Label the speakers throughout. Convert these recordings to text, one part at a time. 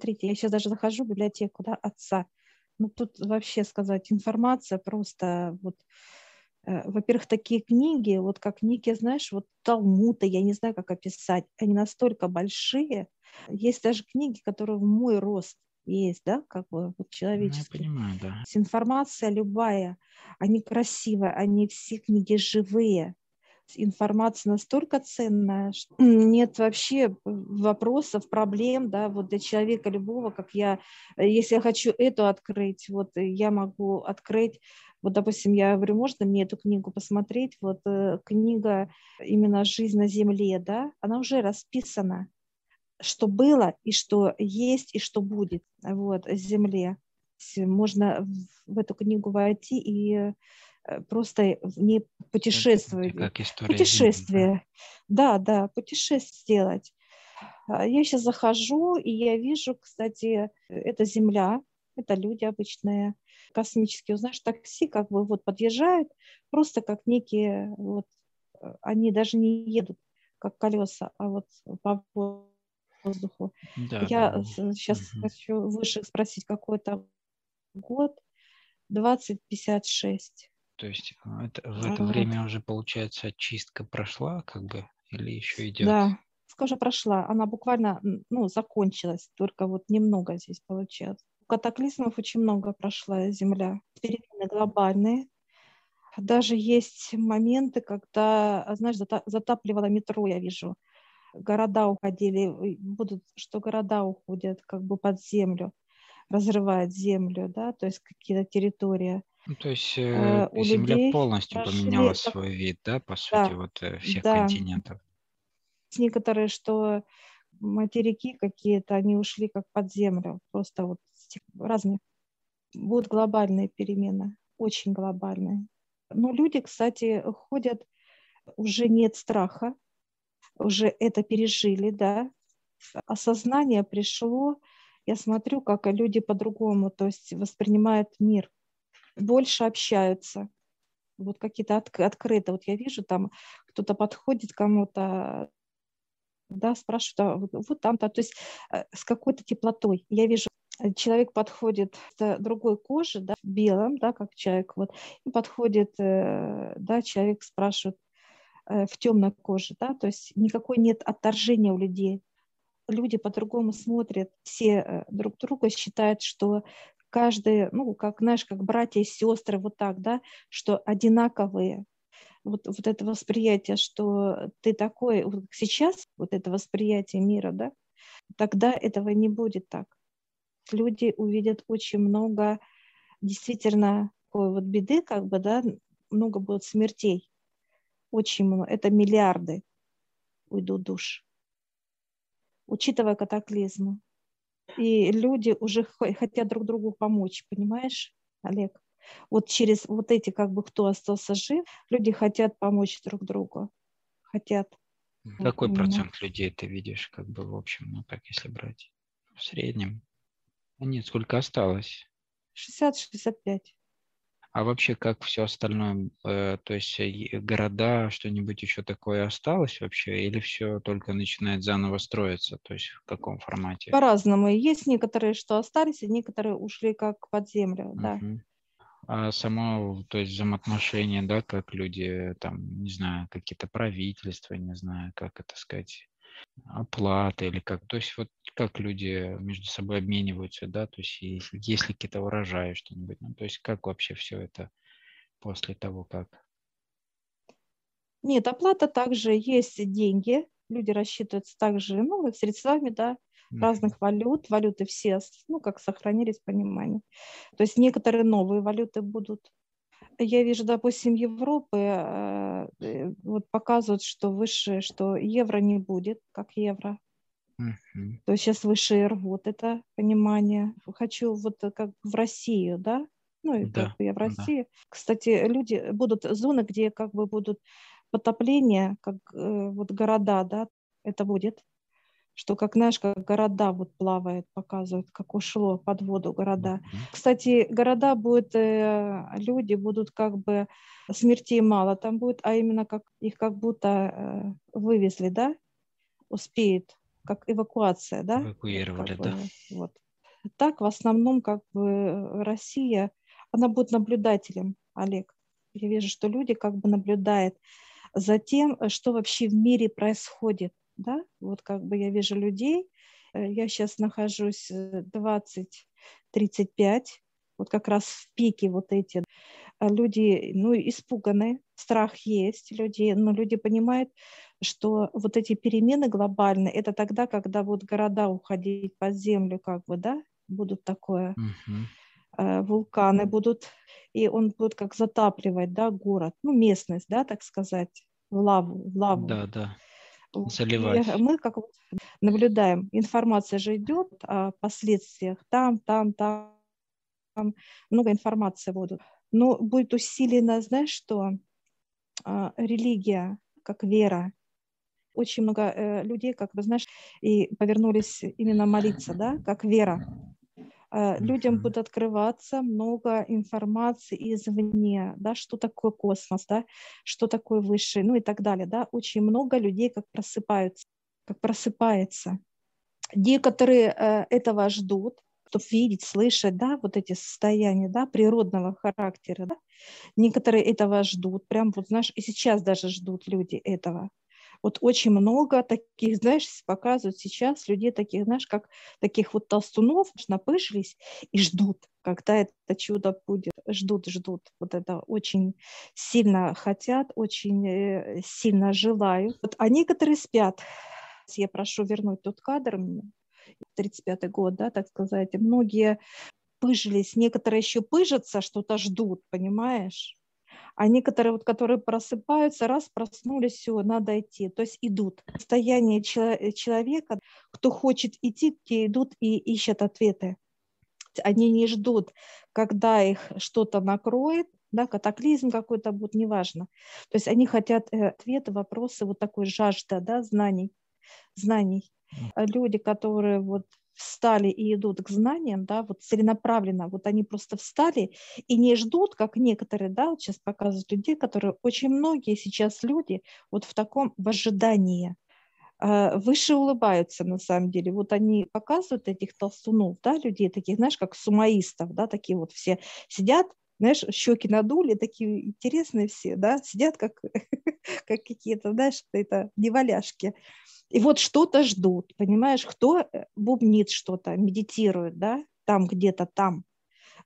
Speaker 1: смотрите, я сейчас даже захожу в библиотеку, да, отца. Ну, тут вообще сказать, информация просто вот, э, во-первых, такие книги, вот как книги, знаешь, вот Талмута, я не знаю, как описать, они настолько большие. Есть даже книги, которые в мой рост есть, да, как бы вот.
Speaker 2: Ну, я понимаю, да.
Speaker 1: Информация любая, они красивые, они все книги живые информация настолько ценная, что нет вообще вопросов, проблем, да, вот для человека любого, как я, если я хочу эту открыть, вот я могу открыть, вот, допустим, я говорю, можно мне эту книгу посмотреть, вот э, книга именно «Жизнь на земле», да, она уже расписана, что было и что есть и что будет, вот, земле. Можно в эту книгу войти и просто в ней путешествовать.
Speaker 2: Как история
Speaker 1: путешествие. Жизни, да? да, да, путешествие сделать. А, я сейчас захожу, и я вижу, кстати, это Земля, это люди обычные, космические. Знаешь, такси как бы вот подъезжают, просто как некие, вот, э, они даже не едут, как колеса, а вот по воздуху. Да, я да. сейчас угу. хочу выше спросить, какой то год, 2056.
Speaker 2: То есть а, это, в это вот. время уже, получается, очистка прошла, как бы, или еще идет?
Speaker 1: Да, скажу, прошла. Она буквально, ну, закончилась, только вот немного здесь получается. Катаклизмов очень много прошла Земля. Перемены глобальные. Даже есть моменты, когда, знаешь, затапливало метро, я вижу. Города уходили, будут, что города уходят как бы под землю, разрывают землю, да, то есть какие-то территории.
Speaker 2: Ну, то есть э, у Земля людей полностью прошли поменяла свой вид, да, по сути, да, вот э, всех да. континентов.
Speaker 1: Некоторые, что материки какие-то, они ушли как под землю, просто вот разные. Будут глобальные перемены, очень глобальные. Но люди, кстати, ходят, уже нет страха, уже это пережили, да, осознание пришло, я смотрю, как люди по-другому, то есть воспринимают мир – больше общаются. Вот какие-то от, открыто. Вот я вижу, там кто-то подходит кому-то, да, спрашивает, а вот, вот там-то, то есть э, с какой-то теплотой. Я вижу, э, человек подходит с другой кожи, да, белым, да, как человек, вот, и подходит, э, да, человек спрашивает в темной коже, да, то есть никакой нет отторжения у людей. Люди по-другому смотрят, все друг друга считают, что каждые, ну, как, знаешь, как братья и сестры, вот так, да, что одинаковые. Вот, вот это восприятие, что ты такой, вот сейчас вот это восприятие мира, да, тогда этого не будет так. Люди увидят очень много действительно такой вот беды, как бы, да, много будет смертей. Очень много. Это миллиарды уйдут душ. Учитывая катаклизмы. И люди уже хотят друг другу помочь, понимаешь, Олег? Вот через вот эти, как бы, кто остался жив, люди хотят помочь друг другу. Хотят.
Speaker 2: Какой вот процент людей ты видишь, как бы, в общем, ну, так, если брать в среднем? А нет, сколько осталось?
Speaker 1: 60-65.
Speaker 2: А вообще, как все остальное, э, то есть города, что-нибудь еще такое осталось вообще, или все только начинает заново строиться, то есть в каком формате?
Speaker 1: По-разному. Есть некоторые, что остались, и некоторые ушли как под землю, да.
Speaker 2: Угу. А само, то есть взаимоотношения, да, как люди, там, не знаю, какие-то правительства, не знаю, как это сказать, оплата или как, то есть вот как люди между собой обмениваются, да, то есть есть, есть ли какие-то урожаи, что-нибудь, ну, то есть как вообще все это после того, как?
Speaker 1: Нет, оплата также есть деньги, люди рассчитываются также, ну, средствами, да, разных валют, валюты все, ну, как сохранились, понимание. То есть некоторые новые валюты будут я вижу, допустим, Европы э, э, вот показывают, что выше, что евро не будет, как евро. Uh-huh. То есть сейчас выше рвут это понимание. Хочу вот как в Россию, да? Ну и да, как я в России. Да. Кстати, люди будут зоны, где как бы будут потопления, как э, вот города, да, это будет что, как знаешь, как города вот плавают, показывают, как ушло под воду города. Кстати, города будут, э, люди будут как бы смертей мало там будет, а именно как их как будто э, вывезли, да, успеют как эвакуация, да?
Speaker 2: Эвакуировали,
Speaker 1: как
Speaker 2: да.
Speaker 1: Бы, вот. Так в основном как бы Россия, она будет наблюдателем, Олег. Я вижу, что люди как бы наблюдают за тем, что вообще в мире происходит, да? Вот как бы я вижу людей, э, я сейчас нахожусь 20-35, э, вот как раз в пике вот эти а люди, ну, испуганы, страх есть, люди, но люди понимают, что вот эти перемены глобальные, это тогда, когда будут города уходить под землю, как бы, да, будут такое, uh-huh. вулканы будут, и он будет как затапливать, да, город, ну, местность, да, так сказать, в лаву, в лаву.
Speaker 2: Да, да. Заливать.
Speaker 1: Мы как вот наблюдаем, информация же идет о последствиях там, там, там, там много информации будут но будет усилена, знаешь что, а, религия, как вера. Очень много э, людей, как вы знаешь, и повернулись именно молиться, да, как вера. А, людям будет открываться много информации извне, да, что такое космос, да, что такое высший, ну и так далее, да. Очень много людей как просыпаются, как просыпается. Некоторые э, этого ждут, чтобы видеть, слышать, да, вот эти состояния, да, природного характера, да. Некоторые этого ждут, прям вот, знаешь, и сейчас даже ждут люди этого. Вот очень много таких, знаешь, показывают сейчас людей таких, знаешь, как таких вот толстунов, напыжились и ждут, когда это чудо будет. Ждут, ждут. Вот это очень сильно хотят, очень э, сильно желают. Вот, а некоторые спят. Я прошу вернуть тот кадр мне. 35-й год, да, так сказать, многие пыжились, некоторые еще пыжатся, что-то ждут, понимаешь? А некоторые, вот, которые просыпаются, раз проснулись, все, надо идти, то есть идут. Состояние человека, кто хочет идти, те идут и ищут ответы. Они не ждут, когда их что-то накроет, да, катаклизм какой-то будет, неважно. То есть они хотят э, ответы, вопросы, вот такой жажда, да, знаний, знаний. Э, люди, которые вот встали и идут к знаниям, да, вот целенаправленно, вот они просто встали и не ждут, как некоторые, да, вот сейчас показывают людей, которые, очень многие сейчас люди вот в таком в ожидании, э, выше улыбаются на самом деле. Вот они показывают этих толстунов, да, людей таких, знаешь, как сумаистов, да, такие вот все сидят, знаешь, щеки надули, такие интересные все, да, сидят как, как какие-то, знаешь, это неваляшки. И вот что-то ждут, понимаешь, кто э, бубнит что-то, медитирует, да, там где-то там.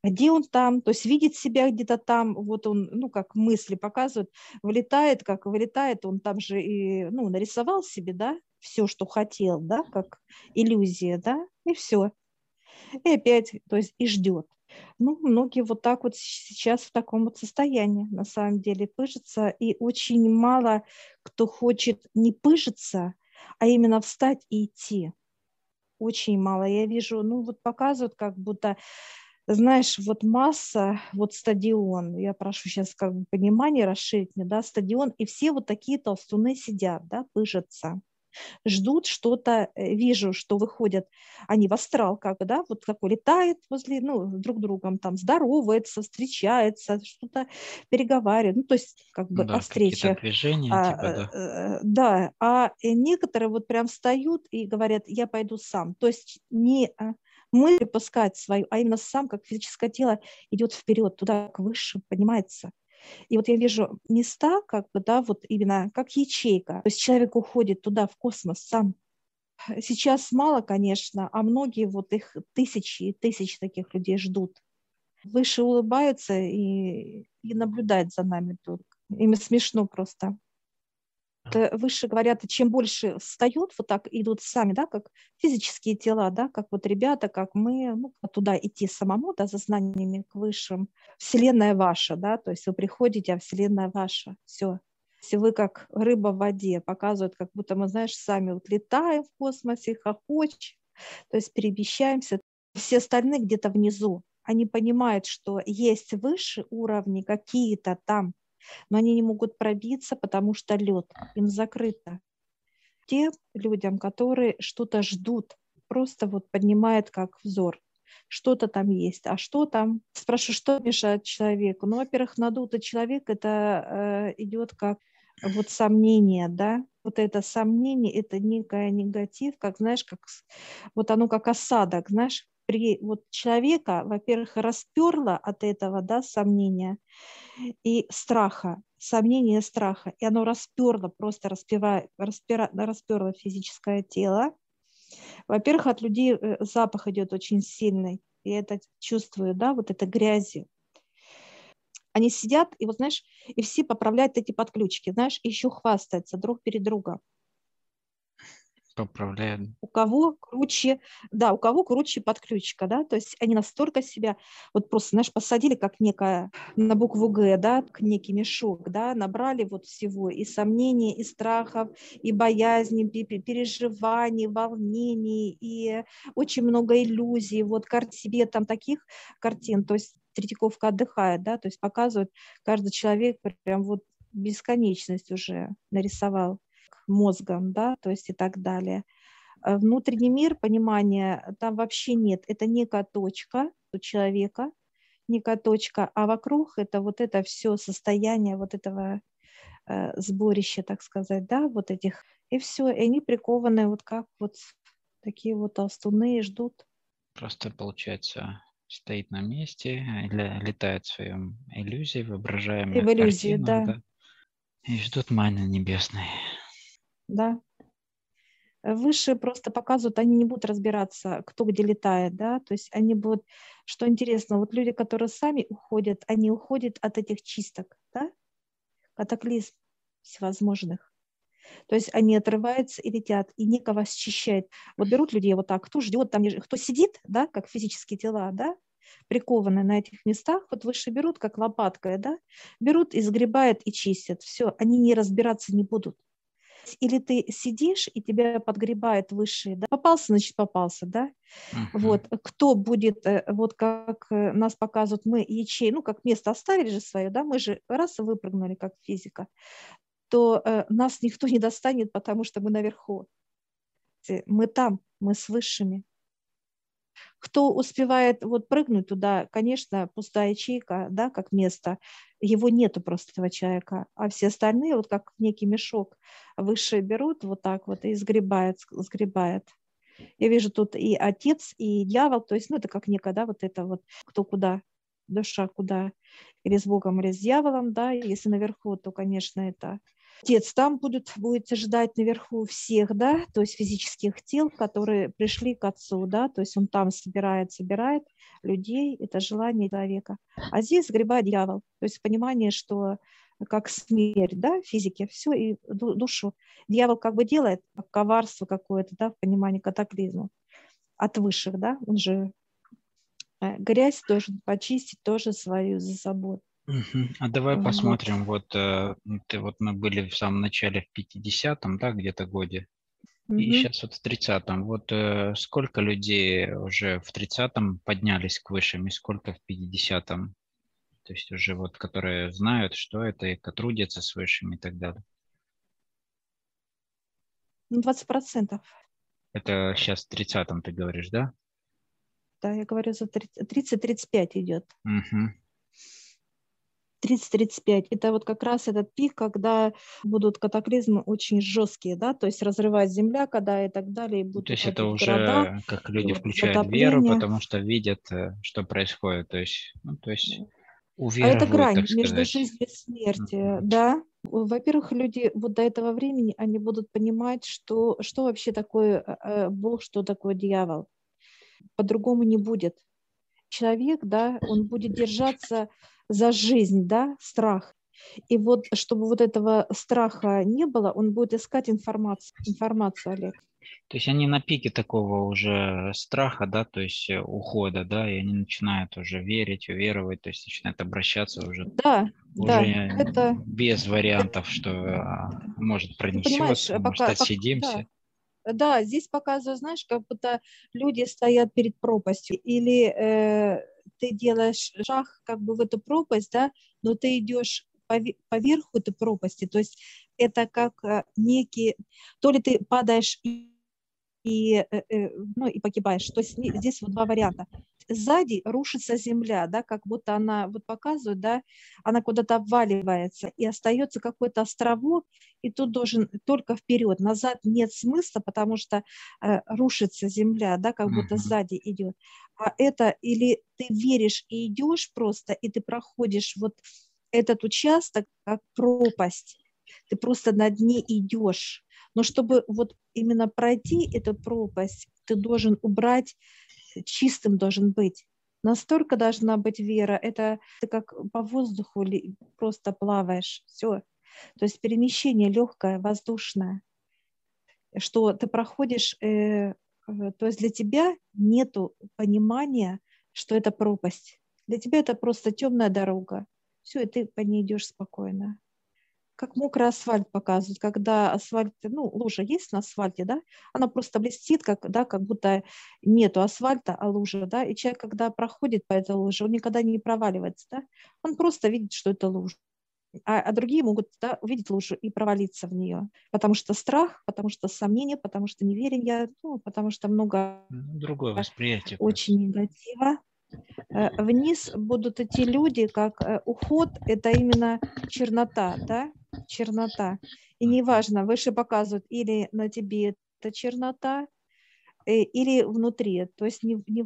Speaker 1: Где он там, то есть видит себя где-то там, вот он, ну, как мысли показывают, вылетает, как вылетает, он там же и, ну, нарисовал себе, да, все, что хотел, да, как иллюзия, да, и все. И опять, то есть и ждет. Ну, многие вот так вот сейчас в таком вот состоянии, на самом деле, пыжатся, и очень мало кто хочет не пыжиться, а именно встать и идти. Очень мало. Я вижу, ну вот показывают, как будто, знаешь, вот масса, вот стадион, я прошу сейчас как бы понимание расширить мне, да, стадион, и все вот такие толстуны сидят, да, пыжатся ждут что-то, э, вижу, что выходят они в астрал, как бы, да, вот такой летает возле, ну, друг другом там здоровается, встречается, что-то переговаривает, ну, то есть как бы
Speaker 2: да,
Speaker 1: о встречах.
Speaker 2: движения, а, типа, да.
Speaker 1: Э, да, а некоторые вот прям встают и говорят, я пойду сам, то есть не мы припускать свою, а именно сам, как физическое тело, идет вперед, туда, к высшему, понимается. И вот я вижу места, как бы, да, вот именно как ячейка. То есть человек уходит туда, в космос сам. Сейчас мало, конечно, а многие вот их тысячи и тысячи таких людей ждут. Выше улыбаются и, и наблюдают за нами только. Им смешно просто выше говорят, чем больше встают, вот так идут сами, да, как физические тела, да, как вот ребята, как мы, ну, туда идти самому, да, за знаниями к высшим. Вселенная ваша, да, то есть вы приходите, а Вселенная ваша, все. Если вы как рыба в воде, показывают, как будто мы, знаешь, сами вот летаем в космосе, хохочем, то есть перемещаемся. Все остальные где-то внизу, они понимают, что есть выше уровни какие-то там, но они не могут пробиться, потому что лед, им закрыто. Тем людям, которые что-то ждут, просто вот поднимает как взор, что-то там есть, а что там? Спрошу, что мешает человеку? Ну, во-первых, надутый человек, это э, идет как вот сомнение, да, вот это сомнение, это некое негатив, как, знаешь, как, вот оно как осадок, знаешь, при вот человека, во-первых, расперло от этого, да, сомнения и страха, сомнения страха, и оно расперло, просто распевая, расперло физическое тело. Во-первых, от людей э, запах идет очень сильный, я это чувствую, да, вот это грязи. Они сидят, и вот знаешь, и все поправляют эти подключки, знаешь, и еще хвастаются друг перед другом.
Speaker 2: Поправляют.
Speaker 1: У кого круче, да, у кого круче подключка, да, то есть они настолько себя, вот просто, знаешь, посадили как некая на букву Г, да, к некий мешок, да, набрали вот всего и сомнений, и страхов, и боязни, и переживаний, волнений, и очень много иллюзий, вот карт себе там таких картин, то есть Третьяковка отдыхает, да, то есть показывает каждый человек прям вот бесконечность уже нарисовал мозгом, да, то есть и так далее. А внутренний мир, понимание, там вообще нет. Это некая точка у человека, некая точка, а вокруг это вот это все состояние вот этого э, сборища, так сказать, да, вот этих, и все, и они прикованы вот как вот такие вот толстуны и ждут.
Speaker 2: Просто, получается, стоит на месте, летает в своем иллюзии, воображаемых
Speaker 1: И в иллюзии, да. да.
Speaker 2: И ждут маны небесной
Speaker 1: да. Выше просто показывают, они не будут разбираться, кто где летает, да, то есть они будут, что интересно, вот люди, которые сами уходят, они уходят от этих чисток, да, катаклизм всевозможных. То есть они отрываются и летят, и никого счищает. Вот берут людей вот так, кто ждет, там, кто сидит, да, как физические тела, да, прикованные на этих местах, вот выше берут, как лопаткой, да, берут и сгребают и чистят. Все, они не разбираться не будут. Или ты сидишь, и тебя подгребает высшие, да? попался, значит, попался, да? Uh-huh. Вот, кто будет, э, вот как э, нас показывают, мы ячей, ну, как место оставили же свое, да, мы же раз выпрыгнули, как физика, то э, нас никто не достанет, потому что мы наверху. Мы там, мы с высшими. Кто успевает вот прыгнуть туда, конечно, пустая ячейка, да, как место, его нету просто этого человека, а все остальные вот как некий мешок выше берут вот так вот и сгребает, сгребает. Я вижу тут и отец, и дьявол, то есть, ну, это как некая, да, вот это вот, кто куда, душа куда, или с Богом, или с дьяволом, да, если наверху, то, конечно, это Отец там будет, будет ждать наверху всех, да, то есть физических тел, которые пришли к Отцу, да, то есть он там собирает, собирает людей, это желание человека. А здесь сгребает дьявол, то есть понимание, что как смерть, да, физики, все, и душу. Дьявол как бы делает коварство какое-то, да, в понимании катаклизма от высших, да, он же э, грязь должен почистить тоже свою за собой.
Speaker 2: А давай вот. посмотрим, вот, э, ты, вот мы были в самом начале в 50-м, да, где-то годе, угу. и сейчас вот в 30-м. Вот э, сколько людей уже в 30-м поднялись к высшим, и сколько в 50-м? То есть уже вот, которые знают, что это, и трудятся с высшими и так далее.
Speaker 1: Ну, 20 процентов.
Speaker 2: Это сейчас в 30-м ты говоришь, да?
Speaker 1: Да, я говорю, за 30-35 идет.
Speaker 2: Угу.
Speaker 1: 30-35. Это вот как раз этот пик, когда будут катаклизмы очень жесткие, да, то есть разрывать земля, когда и так далее. И
Speaker 2: будут то есть это уже города, как люди включают затопление. веру, потому что видят, э, что происходит. То есть, ну, то есть
Speaker 1: а это грань между жизнью и смертью, mm-hmm. да. Во-первых, люди вот до этого времени, они будут понимать, что, что вообще такое э, э, Бог, что такое дьявол. По-другому не будет. Человек, да, он будет держаться за жизнь, да, страх. И вот, чтобы вот этого страха не было, он будет искать информацию, информацию, Олег.
Speaker 2: То есть они на пике такого уже страха, да, то есть э, ухода, да, и они начинают уже верить, уверовать, то есть начинают обращаться уже,
Speaker 1: да,
Speaker 2: уже
Speaker 1: да,
Speaker 2: это... без вариантов, что а, может пронесется, может пока, отсидимся.
Speaker 1: Да. да, здесь показываю, знаешь, как будто люди стоят перед пропастью или э, ты делаешь шаг как бы в эту пропасть, да, но ты идешь поверху этой пропасти, то есть это как э, некий, то ли ты падаешь и, и, э, э, ну, и погибаешь, то есть здесь вот два варианта. Сзади рушится земля, да, как будто она, вот показывает, да, она куда-то обваливается, и остается какой-то островок, и тут должен только вперед, назад нет смысла, потому что э, рушится земля, да, как будто сзади идет. А это или ты веришь и идешь просто, и ты проходишь вот этот участок как пропасть, ты просто на дне идешь. Но чтобы вот именно пройти эту пропасть, ты должен убрать, чистым должен быть. Настолько должна быть вера. Это ты как по воздуху просто плаваешь. Все. То есть перемещение легкое, воздушное. Что ты проходишь, э, э, то есть для тебя нету понимания, что это пропасть. Для тебя это просто темная дорога. Все, и ты по ней идешь спокойно как мокрый асфальт показывают, когда асфальт, ну, лужа есть на асфальте, да, она просто блестит, как, да, как будто нету асфальта, а лужа, да, и человек, когда проходит по этой луже, он никогда не проваливается, да, он просто видит, что это лужа. А, а другие могут да, увидеть лужу и провалиться в нее, потому что страх, потому что сомнение, потому что неверие, ну, потому что много
Speaker 2: другое восприятие.
Speaker 1: Очень негатива. Э, вниз будут идти люди, как э, уход, это именно чернота, да, чернота. И неважно, выше показывают или на тебе это чернота, э, или внутри, то есть не, не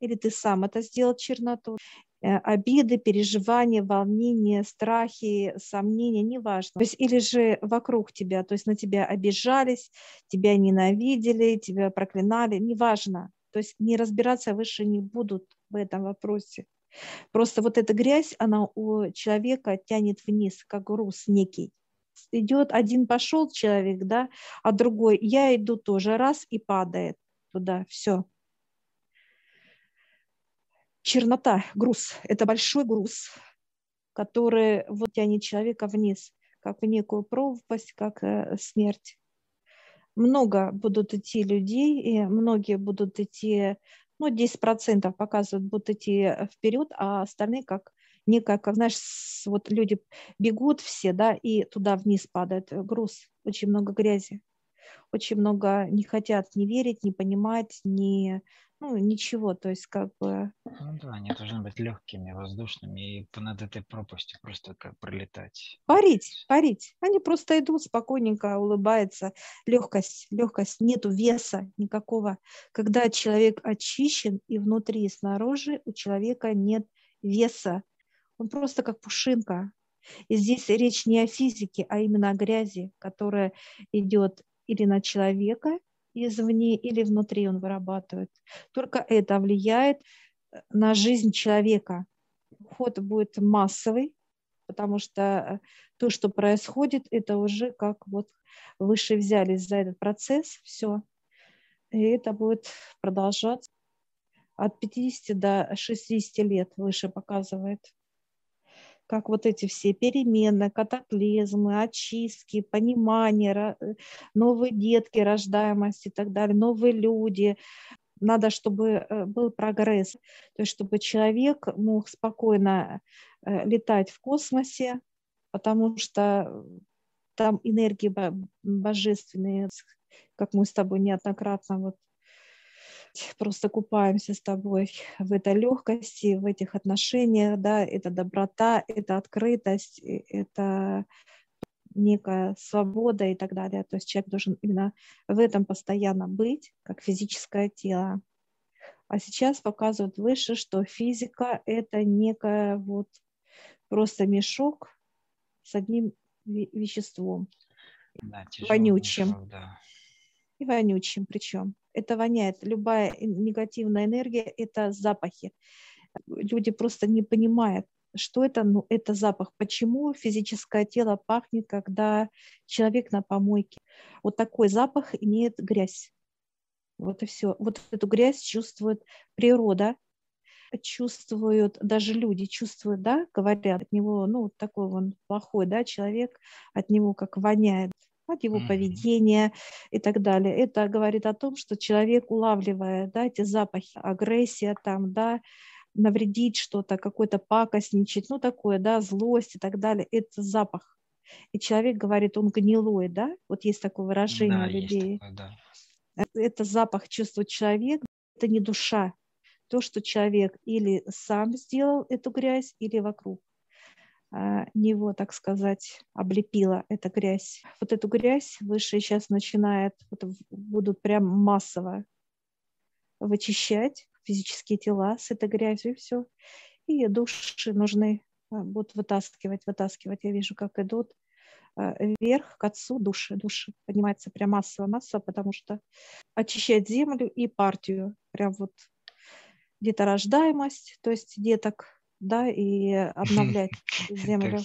Speaker 1: или ты сам это сделал черноту, обиды, переживания, волнения, страхи, сомнения, неважно. То есть или же вокруг тебя, то есть на тебя обижались, тебя ненавидели, тебя проклинали, неважно. То есть не разбираться выше не будут в этом вопросе. Просто вот эта грязь, она у человека тянет вниз, как груз некий. Идет один пошел человек, да, а другой, я иду тоже, раз и падает туда, все. Чернота, груз, это большой груз, который вот тянет человека вниз, как в некую пропасть, как э, смерть много будут идти людей, и многие будут идти, ну, 10% показывают, будут идти вперед, а остальные как некая, как, знаешь, вот люди бегут все, да, и туда вниз падает груз, очень много грязи, очень много не хотят не верить, не понимать, не, ну, ничего, то есть как бы...
Speaker 2: Ну да, они должны быть легкими, воздушными и над этой пропастью просто как пролетать.
Speaker 1: Парить, парить. Они просто идут спокойненько, улыбаются. Легкость, легкость, нету веса никакого. Когда человек очищен и внутри, и снаружи, у человека нет веса. Он просто как пушинка. И здесь речь не о физике, а именно о грязи, которая идет или на человека, извне или внутри он вырабатывает. Только это влияет э, на жизнь человека. Уход будет массовый, потому что э, то, что происходит, это уже как вот выше взялись за этот процесс, все. И это будет продолжаться от 50 до 60 лет выше показывает как вот эти все перемены, катаклизмы, очистки, понимание, э, новые детки, рождаемость и так далее, новые люди. Надо, чтобы э, был прогресс, то есть чтобы человек мог спокойно э, летать в космосе, потому что там энергии божественные, как мы с тобой неоднократно вот просто купаемся с тобой в этой легкости, в этих отношениях, да, это доброта, это открытость, это некая свобода и так далее. То есть человек должен именно в этом постоянно быть, как физическое тело. А сейчас показывают выше, что физика – это некая вот просто мешок с одним веществом, да, вонючим. Мешок, да. И вонючим причем это воняет. Любая негативная энергия – это запахи. Люди просто не понимают, что это, ну, это запах. Почему физическое тело пахнет, когда человек на помойке? Вот такой запах имеет грязь. Вот и все. Вот эту грязь чувствует природа, чувствуют, даже люди чувствуют, да, говорят от него, ну, такой он плохой, да, человек, от него как воняет от его mm-hmm. поведения и так далее. Это говорит о том, что человек, улавливая да, эти запахи, агрессия там, да, навредить что-то, какой-то пакостничать, ну такое, да, злость и так далее, это запах. И человек говорит, он гнилой, да, вот есть такое выражение да, людей. Такое, да. Это запах чувствует человек, это не душа. то, что человек или сам сделал эту грязь, или вокруг него, так сказать, облепила эта грязь. Вот эту грязь выше сейчас начинает, вот, будут прям массово вычищать физические тела с этой грязью, и все. И души нужны, а, будут вытаскивать, вытаскивать. Я вижу, как идут а, вверх к отцу души. Души поднимается прям массово, массово, потому что очищать землю и партию. Прям вот деторождаемость, то есть деток, да, и обновлять землю.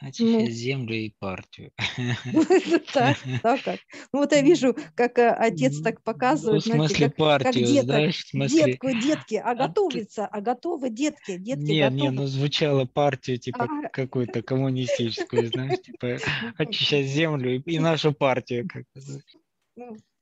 Speaker 2: Очищать ну, землю и партию.
Speaker 1: Так, так как. Ну вот я вижу, как э, отец так показывает.
Speaker 2: Ну, в смысле партию.
Speaker 1: Детку, детки, а готовится, а готовы детки, детки
Speaker 2: Нет, нет, ну звучало партию, типа какую-то коммунистическую, знаешь, типа очищать землю и нашу партию.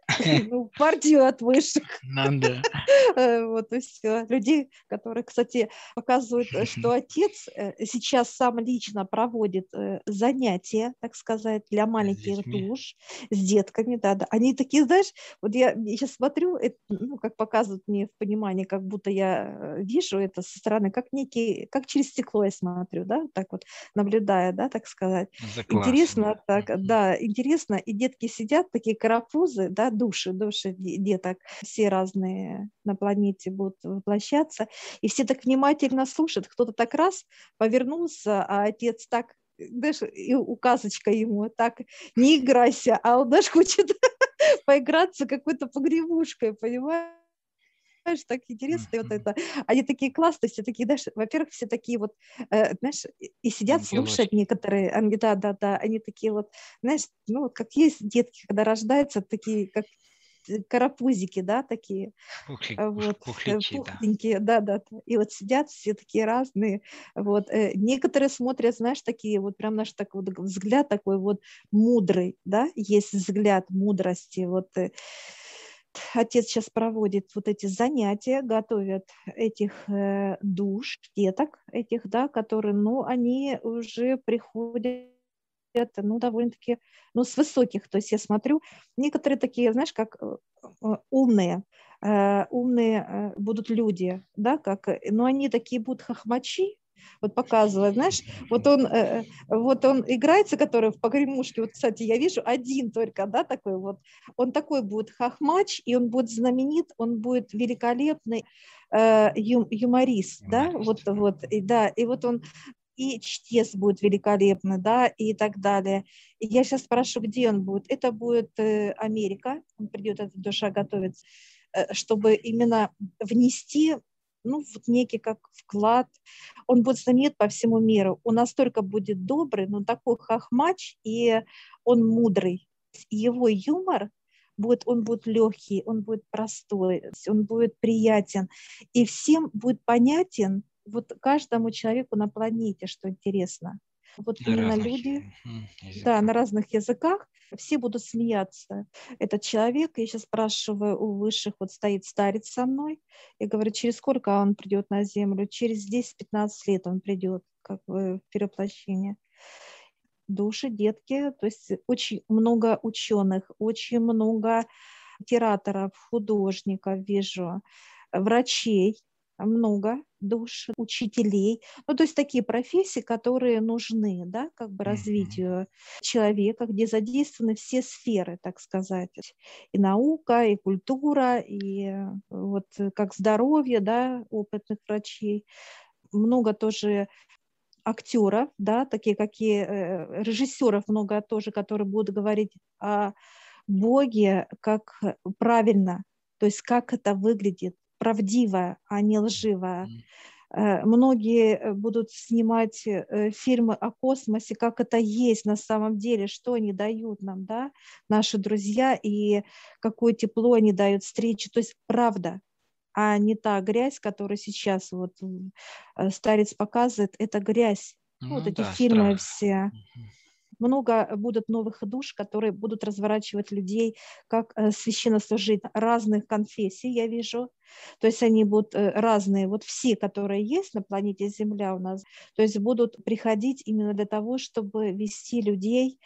Speaker 1: Ну, партию от высших.
Speaker 2: Надо.
Speaker 1: Э, вот и все. Людей, которые, кстати, показывают, э, что отец э, сейчас сам лично проводит занятия, так сказать, для маленьких душ с детками. Да, да. Они такие, знаешь, вот я сейчас смотрю, это, ну, как показывают мне в понимании, как будто я вижу это со стороны, как некий, как через стекло я смотрю, да, так вот наблюдая, да, так сказать. Интересно, так, да, интересно, и детки сидят, такие карапузы, да, души, души деток, все разные на планете будут воплощаться, и все так внимательно слушают, кто-то так раз повернулся, а отец так знаешь, и указочка ему, так, не играйся, а он даже хочет поиграться какой-то погребушкой, понимаешь? Знаешь, так интересно, mm-hmm. вот это, они такие классные, все такие, знаешь, во-первых, все такие вот, э, знаешь, и сидят Ангелочки. слушать некоторые, они, да, да, да, они такие вот, знаешь, ну вот как есть детки, когда рождаются, такие, как карапузики, да, такие,
Speaker 2: Пухли, вот, пухличи,
Speaker 1: пухленькие, да. да, да, и вот сидят все такие разные, вот, э, некоторые смотрят, знаешь, такие, вот прям наш такой вот взгляд такой вот мудрый, да, есть взгляд мудрости, вот, э, отец сейчас проводит вот эти занятия, готовят этих э, душ, деток этих, да, которые, ну, они уже приходят ну, довольно-таки, ну, с высоких. То есть я смотрю, некоторые такие, знаешь, как э, э, умные, умные будут люди, да, как, но они такие будут хохмачи, вот показывает, знаешь, вот он, э, вот он играется, который в погремушке, вот, кстати, я вижу один только, да, такой вот, он такой будет хахмач, и он будет знаменит, он будет великолепный э, ю, юморист, да, вот, вот, и, да, и вот он и чтец будет великолепный, да, и так далее. И я сейчас спрашиваю, где он будет. Это будет э, Америка, он придет, эта душа готовится, э, чтобы именно внести ну, вот некий как вклад. Он будет знаменит по всему миру. Он настолько будет добрый, но такой хахмач, и он мудрый. Его юмор будет, он будет легкий, он будет простой, он будет приятен. И всем будет понятен, вот каждому человеку на планете, что интересно. Вот на именно люди, языках. да, на разных языках, все будут смеяться. Этот человек, я сейчас спрашиваю у высших, вот стоит старец со мной, и говорю, через сколько он придет на Землю? Через 10-15 лет он придет, как бы, в перевоплощение. Души, детки, то есть очень много ученых, очень много литераторов, художников вижу, врачей, много душ, учителей. Ну, то есть такие профессии, которые нужны, да, как бы развитию mm-hmm. человека, где задействованы все сферы, так сказать. И наука, и культура, и вот как здоровье, да, опытных врачей. Много тоже актеров, да, такие какие э, режиссеров много тоже, которые будут говорить о Боге как правильно, то есть как это выглядит, правдивая, а не лживая. Э, многие э, будут снимать э, фильмы о космосе, как это есть на самом деле, что они дают нам, да, наши друзья, и какое тепло они дают встречи. То есть правда, а не та грязь, которую сейчас вот старец показывает, это грязь. Ну, вот эти да, фильмы страх. все много будут новых душ, которые будут разворачивать людей как э, священнослужитель разных конфессий, я вижу. То есть они будут э, разные, вот все, которые есть на планете Земля у нас, то есть будут приходить именно для того, чтобы вести людей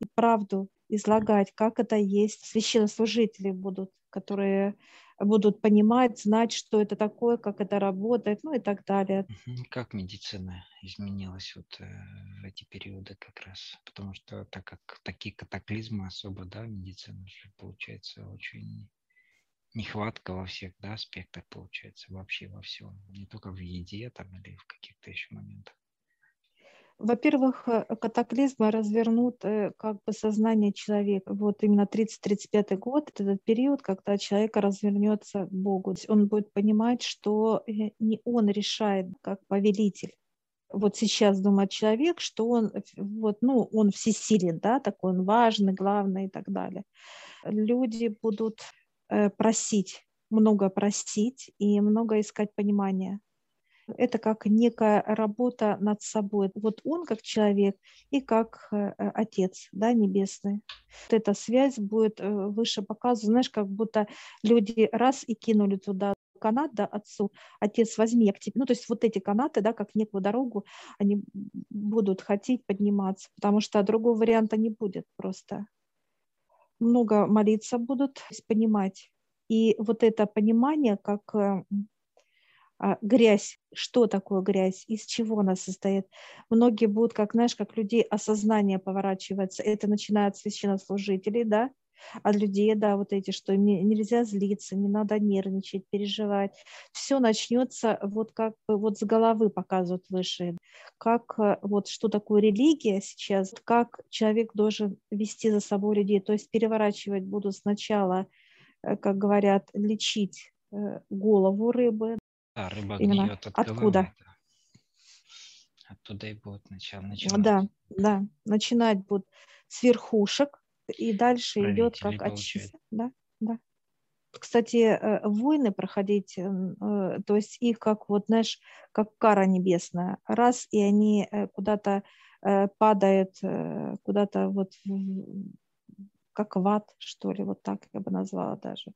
Speaker 1: и правду излагать, как это есть. Священнослужители будут, которые будут понимать, знать, что это такое, как это работает, ну и так далее.
Speaker 2: Как медицина изменилась вот э, в эти периоды как раз? Потому что так как такие катаклизмы особо, да, медицина же получается очень нехватка во всех да, аспектах получается, вообще во всем, не только в еде там или в каких-то еще моментах.
Speaker 1: Во-первых, э, катаклизмы развернут э, как бы сознание человека. Вот именно 30-35 год – это этот период, когда человек развернется к Богу. Он будет понимать, что э, не он решает как повелитель. Вот сейчас думает человек, что он, вот, ну, он всесилен, да, такой он важный, главный и так далее. Люди будут просить, много просить и много искать понимания это как некая работа над собой. Вот он как человек и как э, Отец да, Небесный. Вот эта связь будет э, выше показана, знаешь, как будто люди раз и кинули туда канат, да, отцу, отец, возьми я к тебе. Ну, то есть вот эти канаты, да, как некую дорогу, они будут хотеть подниматься, потому что другого варианта не будет просто. Много молиться будут, понимать. И вот это понимание, как э, а, грязь, что такое грязь, из чего она состоит. Многие будут, как знаешь, как людей осознание поворачивается. Это начинает священнослужителей, да, от людей, да, вот эти, что нельзя злиться, не надо нервничать, переживать. Все начнется вот как бы вот с головы показывают выше, как э, вот что такое религия сейчас, как человек должен вести за собой людей, то есть переворачивать будут сначала, э, как говорят, лечить э, голову рыбы,
Speaker 2: а, рыба Именно гниет от
Speaker 1: откуда?
Speaker 2: Головы, Оттуда и будет начало. Начинать.
Speaker 1: Да, да. Начинать будут с верхушек, и дальше идет как очистка. Да, да. Кстати, э, войны проходить, э, то есть их как вот, знаешь, как кара небесная. Раз, и они э, куда-то падают, куда-то вот как в ад, что ли, вот так я бы назвала даже,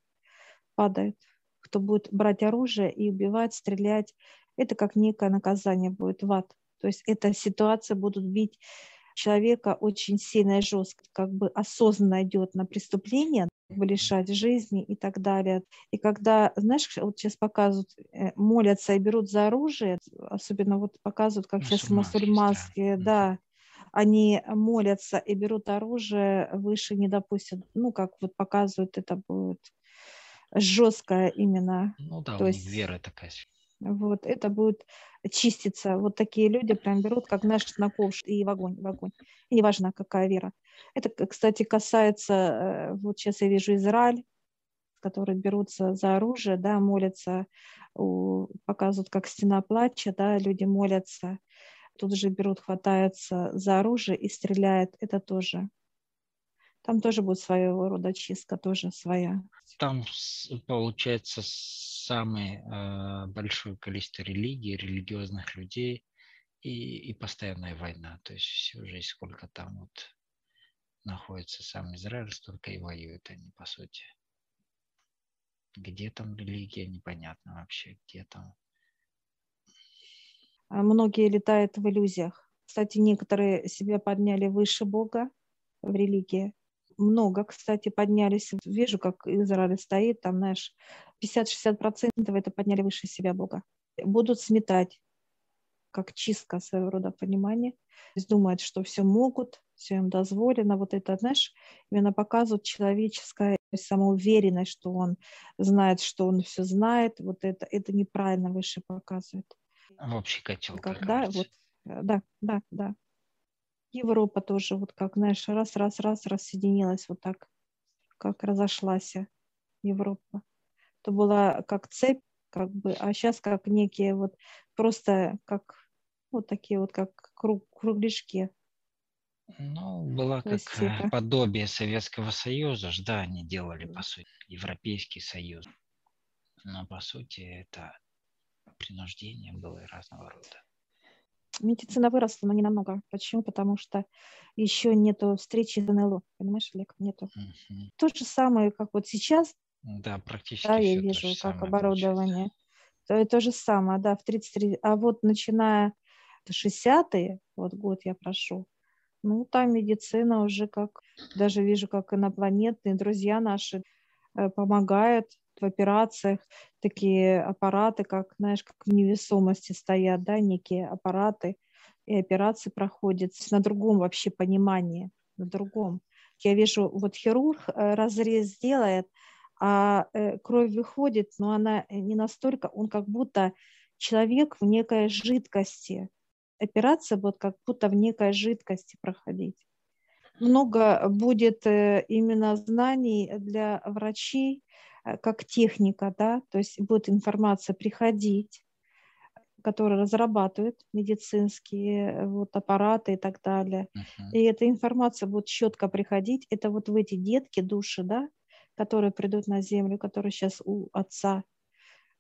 Speaker 1: падают кто будет брать оружие и убивать, стрелять, это как некое наказание будет в ад. То есть эта ситуация будут бить человека очень сильно и жестко, как бы осознанно идет на преступление, как бы лишать жизни и так далее. И когда, знаешь, вот сейчас показывают, э, молятся и берут за оружие, особенно вот показывают, как сейчас мусульманские, да, да, они молятся и берут оружие, выше не допустят. Ну, как вот показывают, это будет жесткая именно.
Speaker 2: Ну да, То у есть, вера такая.
Speaker 1: Вот, это будет чиститься. Вот такие люди прям берут, как наш на ковш и в огонь, в огонь. И неважно, какая вера. Это, кстати, касается, э, вот сейчас я вижу Израиль, которые берутся за оружие, да, молятся, показывают, как стена плача, да, люди молятся, тут же берут, хватаются за оружие и стреляют. Это тоже там тоже будет своего рода чистка, тоже своя.
Speaker 2: Там получается самое э, большое количество религий, религиозных людей и, и постоянная война. То есть всю жизнь, сколько там вот находится сам Израиль, столько и воюют они, по сути. Где там религия, непонятно вообще, где там.
Speaker 1: А многие летают в иллюзиях. Кстати, некоторые себя подняли выше Бога в религии много, кстати, поднялись. Вижу, как Израиль стоит, там, знаешь, 50-60% это подняли выше себя Бога. Будут сметать, как чистка своего рода понимания. Думают, что все могут, все им дозволено. Вот это, знаешь, именно показывает человеческая самоуверенность, что он знает, что он все знает. Вот это, это неправильно выше показывает.
Speaker 2: Общий котел.
Speaker 1: Когда, вот, да, да, да. Европа тоже, вот как, знаешь, раз, раз, раз, рассоединилась вот так, как разошлась Европа. То была как цепь, как бы, а сейчас как некие вот просто как вот такие вот как круг, кругляшки.
Speaker 2: Ну, была как это... подобие Советского Союза, да, они делали, по сути, Европейский Союз. Но, по сути, это принуждение было разного рода
Speaker 1: медицина выросла, но не намного. Почему? Потому что еще нету встречи с НЛО, понимаешь, Олег? Нету. Угу. То же самое, как вот сейчас.
Speaker 2: Да, практически.
Speaker 1: Да, я вижу, как оборудование. То, то же самое, да, в 33. А вот начиная 60-е, вот год я прошу, ну, там медицина уже как, даже вижу, как инопланетные друзья наши э, помогают, в операциях такие аппараты, как, знаешь, как в невесомости стоят, да, некие аппараты, и операции проходят на другом вообще понимании, на другом. Я вижу, вот хирург э, разрез делает, а э, кровь выходит, но она не настолько, он как будто человек в некой жидкости. Операция будет как будто в некой жидкости проходить. Много будет э, именно знаний для врачей, как техника, да, то есть будет информация приходить, которые разрабатывают медицинские э, вот, аппараты и так далее. Uh-huh. И эта информация будет четко приходить. Это вот в эти детки, души, да, которые придут на Землю, которые сейчас у Отца.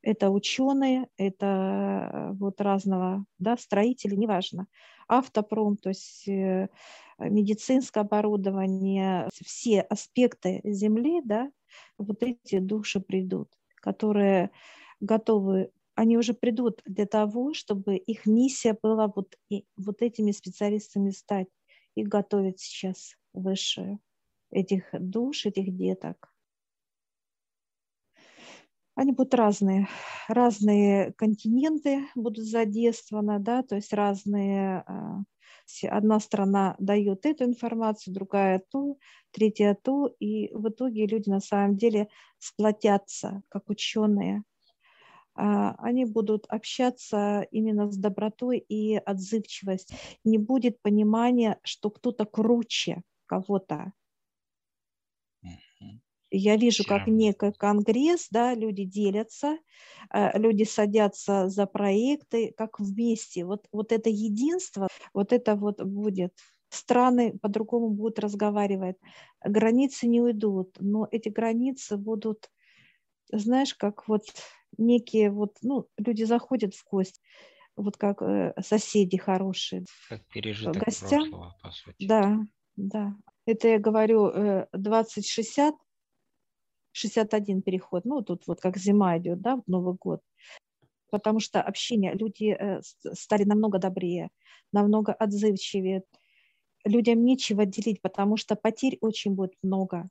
Speaker 1: Это ученые, это э, вот разного, да, строители, неважно. Автопром, то есть э, медицинское оборудование, все аспекты Земли, да, вот эти души придут, которые готовы они уже придут для того, чтобы их миссия была вот, и, вот этими специалистами стать. и готовить сейчас выше этих душ, этих деток. Они будут разные. Разные континенты будут задействованы, да, то есть разные... Одна страна дает эту информацию, другая ту, третья ту, и в итоге люди на самом деле сплотятся, как ученые, а, они будут общаться именно с добротой и отзывчивость. Не будет понимания, что кто-то круче кого-то. Я вижу, как некий конгресс, да, люди делятся, а, люди садятся за проекты, как вместе. Вот, вот это единство, вот это вот будет. Страны по-другому будут разговаривать. Границы не уйдут, но эти границы будут, знаешь, как вот некие вот, ну, люди заходят в кость, вот как э, соседи хорошие.
Speaker 2: Как пережиток гостям. прошлого,
Speaker 1: по сути. Да, да. Это я говорю э, 2060, 61 переход. Ну, тут вот как зима идет, да, в Новый год. Потому что общение, люди э, стали намного добрее, намного отзывчивее. Людям нечего делить, потому что потерь очень будет много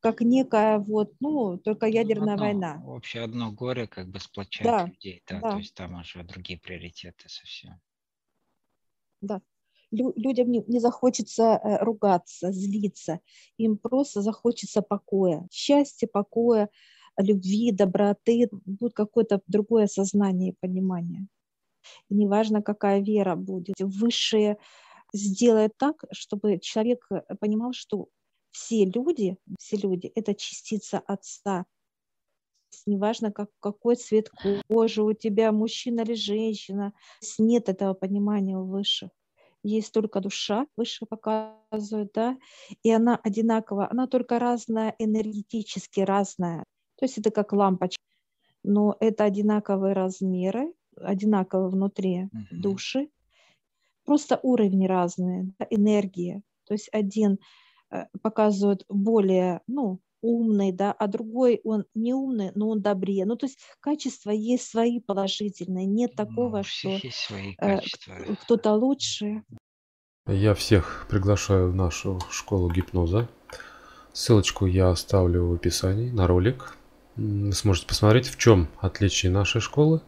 Speaker 1: как некая вот, ну, только ядерная
Speaker 2: одно,
Speaker 1: война.
Speaker 2: Вообще одно горе как бы сплочает да, людей, да, да, то есть там уже другие приоритеты совсем.
Speaker 1: Да. Лю- людям не, не захочется э, ругаться, злиться, им просто захочется покоя, счастья, покоя, любви, доброты, будет какое-то другое сознание и понимание. И неважно, какая вера будет, высшее сделает так, чтобы человек э, понимал, что все люди, все люди – это частица Отца. Неважно, как, какой цвет кожи у тебя, мужчина или женщина, нет этого понимания у высших. Есть только душа, выше показывают, да, и она одинаковая, она только разная, энергетически разная. То есть это как лампочка, но это одинаковые размеры, одинаковые внутри uh-huh. души, просто уровни разные, да, энергия. То есть один Э, показывают более, ну, умный, да, а другой он не умный, но он добрее. Ну, то есть качества есть свои положительные, нет такого, ну, что э, кто-то лучше.
Speaker 3: Я всех приглашаю в нашу школу гипноза. Ссылочку я оставлю в описании на ролик. Вы сможете посмотреть, в чем отличие нашей школы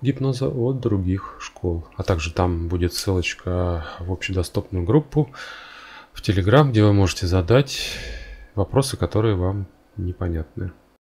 Speaker 3: гипноза от других школ. А также там будет ссылочка в общедоступную группу, в Телеграм, где вы можете задать вопросы, которые вам непонятны.